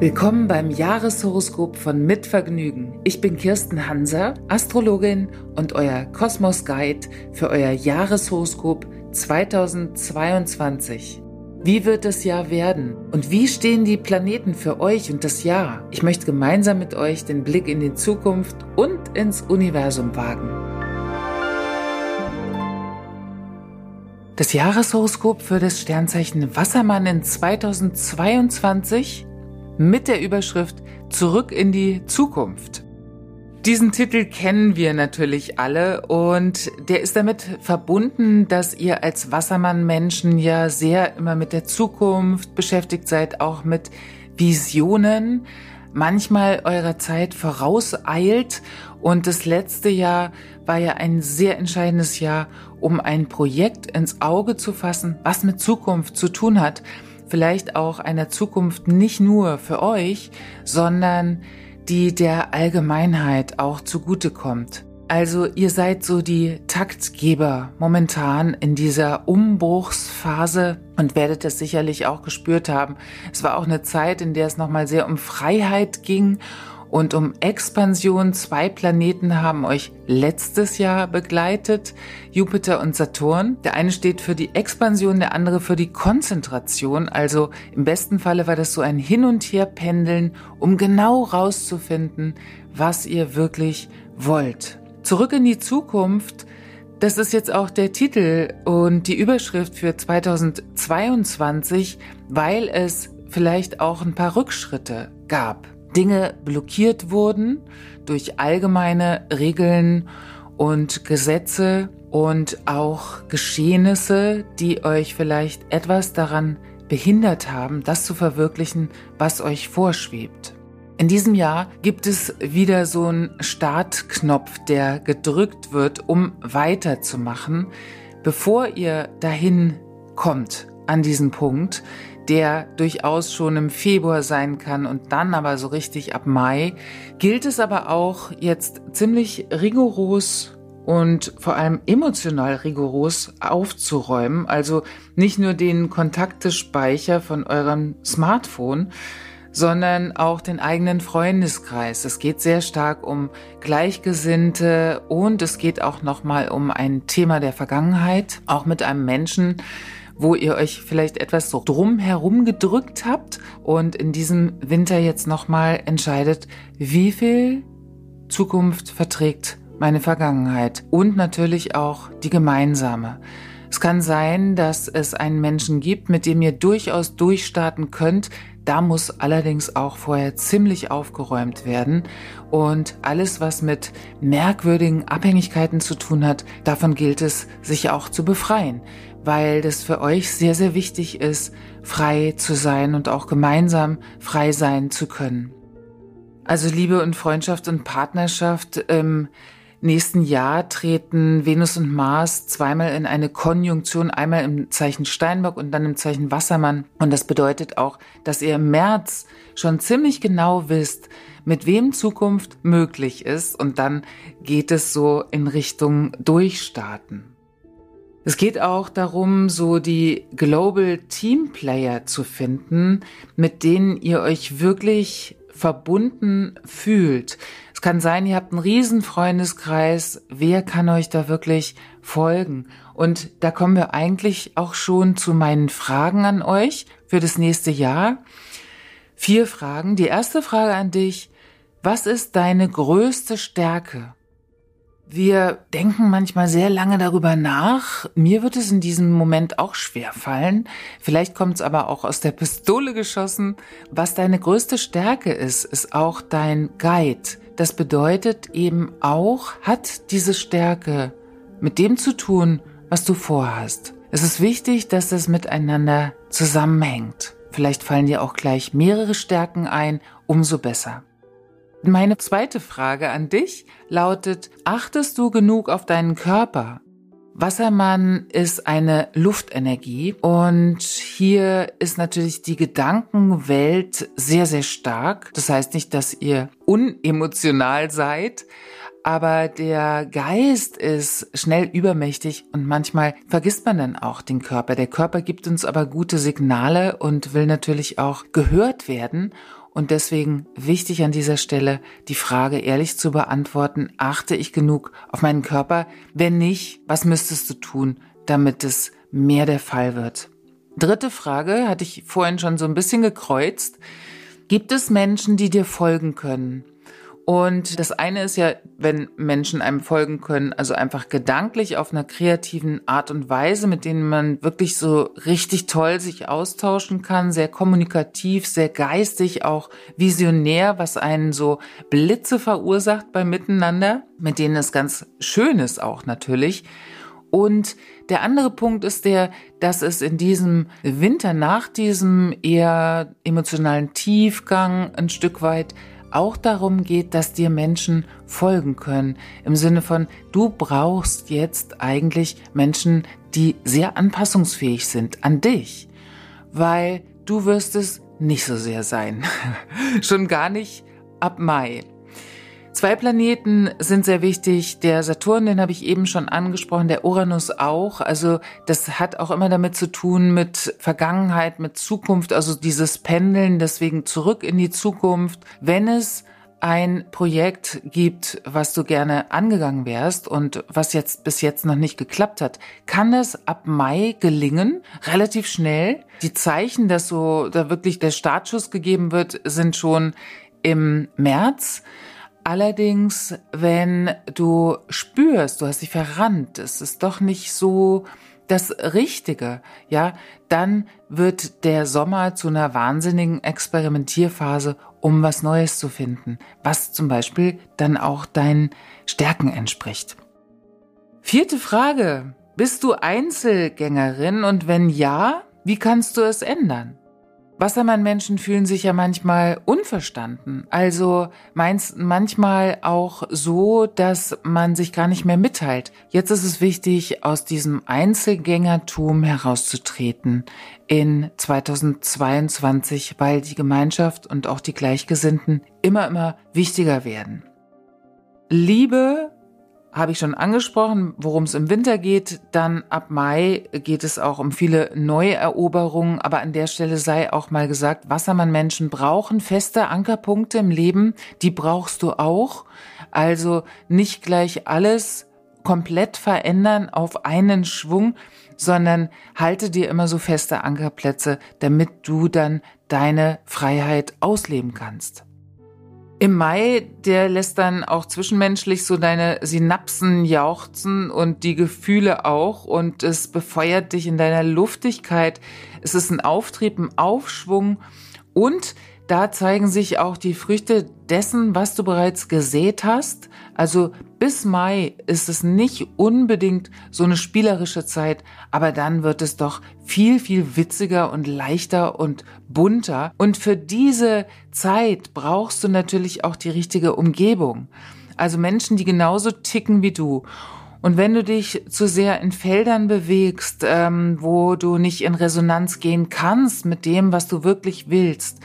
Willkommen beim Jahreshoroskop von Mitvergnügen. Ich bin Kirsten Hanser, Astrologin und euer Kosmos Guide für euer Jahreshoroskop 2022. Wie wird das Jahr werden? Und wie stehen die Planeten für euch und das Jahr? Ich möchte gemeinsam mit euch den Blick in die Zukunft und ins Universum wagen. Das Jahreshoroskop für das Sternzeichen Wassermann in 2022 mit der Überschrift Zurück in die Zukunft. Diesen Titel kennen wir natürlich alle und der ist damit verbunden, dass ihr als Wassermann-Menschen ja sehr immer mit der Zukunft beschäftigt seid, auch mit Visionen, manchmal eurer Zeit vorauseilt. Und das letzte Jahr war ja ein sehr entscheidendes Jahr, um ein Projekt ins Auge zu fassen, was mit Zukunft zu tun hat. Vielleicht auch einer Zukunft nicht nur für euch, sondern die der Allgemeinheit auch zugutekommt. Also ihr seid so die Taktgeber momentan in dieser Umbruchsphase und werdet es sicherlich auch gespürt haben. Es war auch eine Zeit, in der es nochmal sehr um Freiheit ging und um Expansion. Zwei Planeten haben euch letztes Jahr begleitet, Jupiter und Saturn. Der eine steht für die Expansion, der andere für die Konzentration. Also im besten Falle war das so ein Hin und Her pendeln, um genau rauszufinden, was ihr wirklich wollt. Zurück in die Zukunft. Das ist jetzt auch der Titel und die Überschrift für 2022, weil es vielleicht auch ein paar Rückschritte gab. Dinge blockiert wurden durch allgemeine Regeln und Gesetze und auch Geschehnisse, die euch vielleicht etwas daran behindert haben, das zu verwirklichen, was euch vorschwebt. In diesem Jahr gibt es wieder so einen Startknopf, der gedrückt wird, um weiterzumachen, bevor ihr dahin kommt an diesen Punkt, der durchaus schon im Februar sein kann und dann aber so richtig ab Mai, gilt es aber auch jetzt ziemlich rigoros und vor allem emotional rigoros aufzuräumen. Also nicht nur den Kontaktespeicher von eurem Smartphone, sondern auch den eigenen Freundeskreis. Es geht sehr stark um Gleichgesinnte und es geht auch nochmal um ein Thema der Vergangenheit, auch mit einem Menschen, wo ihr euch vielleicht etwas so drumherum gedrückt habt und in diesem Winter jetzt nochmal entscheidet, wie viel Zukunft verträgt meine Vergangenheit und natürlich auch die gemeinsame. Es kann sein, dass es einen Menschen gibt, mit dem ihr durchaus durchstarten könnt. Da muss allerdings auch vorher ziemlich aufgeräumt werden. Und alles, was mit merkwürdigen Abhängigkeiten zu tun hat, davon gilt es, sich auch zu befreien weil das für euch sehr, sehr wichtig ist, frei zu sein und auch gemeinsam frei sein zu können. Also Liebe und Freundschaft und Partnerschaft im nächsten Jahr treten Venus und Mars zweimal in eine Konjunktion, einmal im Zeichen Steinbock und dann im Zeichen Wassermann. Und das bedeutet auch, dass ihr im März schon ziemlich genau wisst, mit wem Zukunft möglich ist. Und dann geht es so in Richtung Durchstarten. Es geht auch darum, so die Global Team Player zu finden, mit denen ihr euch wirklich verbunden fühlt. Es kann sein, ihr habt einen riesen Freundeskreis. Wer kann euch da wirklich folgen? Und da kommen wir eigentlich auch schon zu meinen Fragen an euch für das nächste Jahr. Vier Fragen. Die erste Frage an dich. Was ist deine größte Stärke? Wir denken manchmal sehr lange darüber nach. Mir wird es in diesem Moment auch schwer fallen. Vielleicht kommt es aber auch aus der Pistole geschossen. Was deine größte Stärke ist, ist auch dein Guide. Das bedeutet eben auch, hat diese Stärke mit dem zu tun, was du vorhast. Es ist wichtig, dass das miteinander zusammenhängt. Vielleicht fallen dir auch gleich mehrere Stärken ein, umso besser. Meine zweite Frage an dich lautet, achtest du genug auf deinen Körper? Wassermann ist eine Luftenergie und hier ist natürlich die Gedankenwelt sehr, sehr stark. Das heißt nicht, dass ihr unemotional seid, aber der Geist ist schnell übermächtig und manchmal vergisst man dann auch den Körper. Der Körper gibt uns aber gute Signale und will natürlich auch gehört werden. Und deswegen wichtig an dieser Stelle, die Frage ehrlich zu beantworten, achte ich genug auf meinen Körper? Wenn nicht, was müsstest du tun, damit es mehr der Fall wird? Dritte Frage hatte ich vorhin schon so ein bisschen gekreuzt. Gibt es Menschen, die dir folgen können? Und das eine ist ja, wenn Menschen einem folgen können, also einfach gedanklich auf einer kreativen Art und Weise, mit denen man wirklich so richtig toll sich austauschen kann, sehr kommunikativ, sehr geistig, auch visionär, was einen so Blitze verursacht beim Miteinander, mit denen es ganz schön ist auch natürlich. Und der andere Punkt ist der, dass es in diesem Winter nach diesem eher emotionalen Tiefgang ein Stück weit auch darum geht, dass dir Menschen folgen können. Im Sinne von, du brauchst jetzt eigentlich Menschen, die sehr anpassungsfähig sind an dich, weil du wirst es nicht so sehr sein. Schon gar nicht ab Mai. Zwei Planeten sind sehr wichtig. Der Saturn, den habe ich eben schon angesprochen, der Uranus auch. Also das hat auch immer damit zu tun mit Vergangenheit, mit Zukunft, also dieses Pendeln, deswegen zurück in die Zukunft. Wenn es ein Projekt gibt, was du gerne angegangen wärst und was jetzt bis jetzt noch nicht geklappt hat, kann es ab Mai gelingen, relativ schnell. Die Zeichen, dass so da wirklich der Startschuss gegeben wird, sind schon im März. Allerdings, wenn du spürst, du hast dich verrannt, es ist doch nicht so das Richtige, ja, dann wird der Sommer zu einer wahnsinnigen Experimentierphase, um was Neues zu finden, was zum Beispiel dann auch deinen Stärken entspricht. Vierte Frage. Bist du Einzelgängerin und wenn ja, wie kannst du es ändern? Wassermann-Menschen fühlen sich ja manchmal unverstanden. Also meinst manchmal auch so, dass man sich gar nicht mehr mitteilt. Jetzt ist es wichtig, aus diesem Einzelgängertum herauszutreten in 2022, weil die Gemeinschaft und auch die Gleichgesinnten immer, immer wichtiger werden. Liebe habe ich schon angesprochen, worum es im Winter geht. Dann ab Mai geht es auch um viele neue Eroberungen. Aber an der Stelle sei auch mal gesagt, Wassermann-Menschen brauchen feste Ankerpunkte im Leben. Die brauchst du auch. Also nicht gleich alles komplett verändern auf einen Schwung, sondern halte dir immer so feste Ankerplätze, damit du dann deine Freiheit ausleben kannst. Im Mai, der lässt dann auch zwischenmenschlich so deine Synapsen jauchzen und die Gefühle auch und es befeuert dich in deiner Luftigkeit. Es ist ein Auftrieb, ein Aufschwung und da zeigen sich auch die Früchte dessen, was du bereits gesät hast. Also bis Mai ist es nicht unbedingt so eine spielerische Zeit, aber dann wird es doch viel, viel witziger und leichter und bunter. Und für diese Zeit brauchst du natürlich auch die richtige Umgebung. Also Menschen, die genauso ticken wie du. Und wenn du dich zu sehr in Feldern bewegst, ähm, wo du nicht in Resonanz gehen kannst mit dem, was du wirklich willst,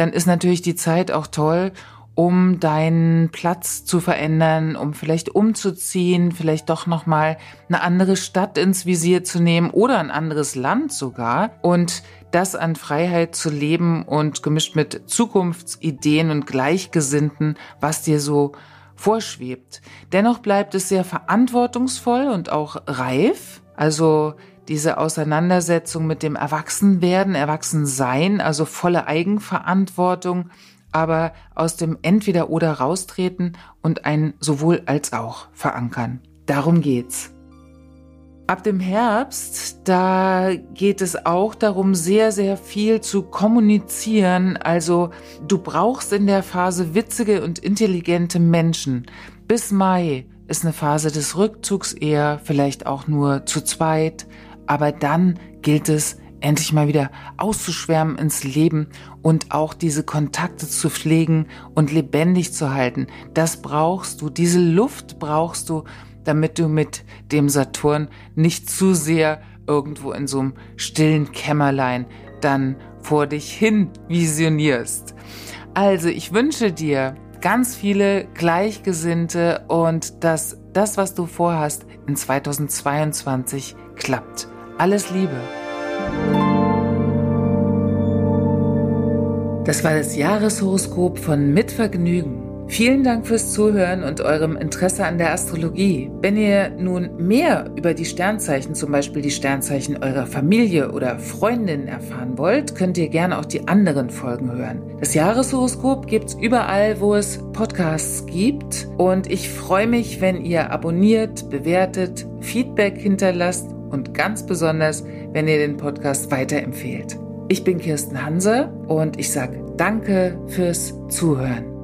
dann ist natürlich die Zeit auch toll, um deinen Platz zu verändern, um vielleicht umzuziehen, vielleicht doch noch mal eine andere Stadt ins Visier zu nehmen oder ein anderes Land sogar und das an Freiheit zu leben und gemischt mit Zukunftsideen und Gleichgesinnten, was dir so vorschwebt. Dennoch bleibt es sehr verantwortungsvoll und auch reif. Also diese Auseinandersetzung mit dem Erwachsenwerden, Erwachsensein, also volle Eigenverantwortung, aber aus dem Entweder-Oder raustreten und ein sowohl als auch verankern. Darum geht's. Ab dem Herbst, da geht es auch darum, sehr, sehr viel zu kommunizieren. Also du brauchst in der Phase witzige und intelligente Menschen. Bis Mai ist eine Phase des Rückzugs eher, vielleicht auch nur zu zweit. Aber dann gilt es, endlich mal wieder auszuschwärmen ins Leben und auch diese Kontakte zu pflegen und lebendig zu halten. Das brauchst du, diese Luft brauchst du, damit du mit dem Saturn nicht zu sehr irgendwo in so einem stillen Kämmerlein dann vor dich hin visionierst. Also ich wünsche dir ganz viele Gleichgesinnte und dass das, was du vorhast, in 2022 klappt. Alles Liebe. Das war das Jahreshoroskop von Mitvergnügen. Vielen Dank fürs Zuhören und eurem Interesse an der Astrologie. Wenn ihr nun mehr über die Sternzeichen, zum Beispiel die Sternzeichen eurer Familie oder Freundin erfahren wollt, könnt ihr gerne auch die anderen Folgen hören. Das Jahreshoroskop gibt's überall, wo es Podcasts gibt. Und ich freue mich, wenn ihr abonniert, bewertet, Feedback hinterlasst und ganz besonders, wenn ihr den Podcast weiterempfehlt. Ich bin Kirsten Hanse und ich sage danke fürs Zuhören.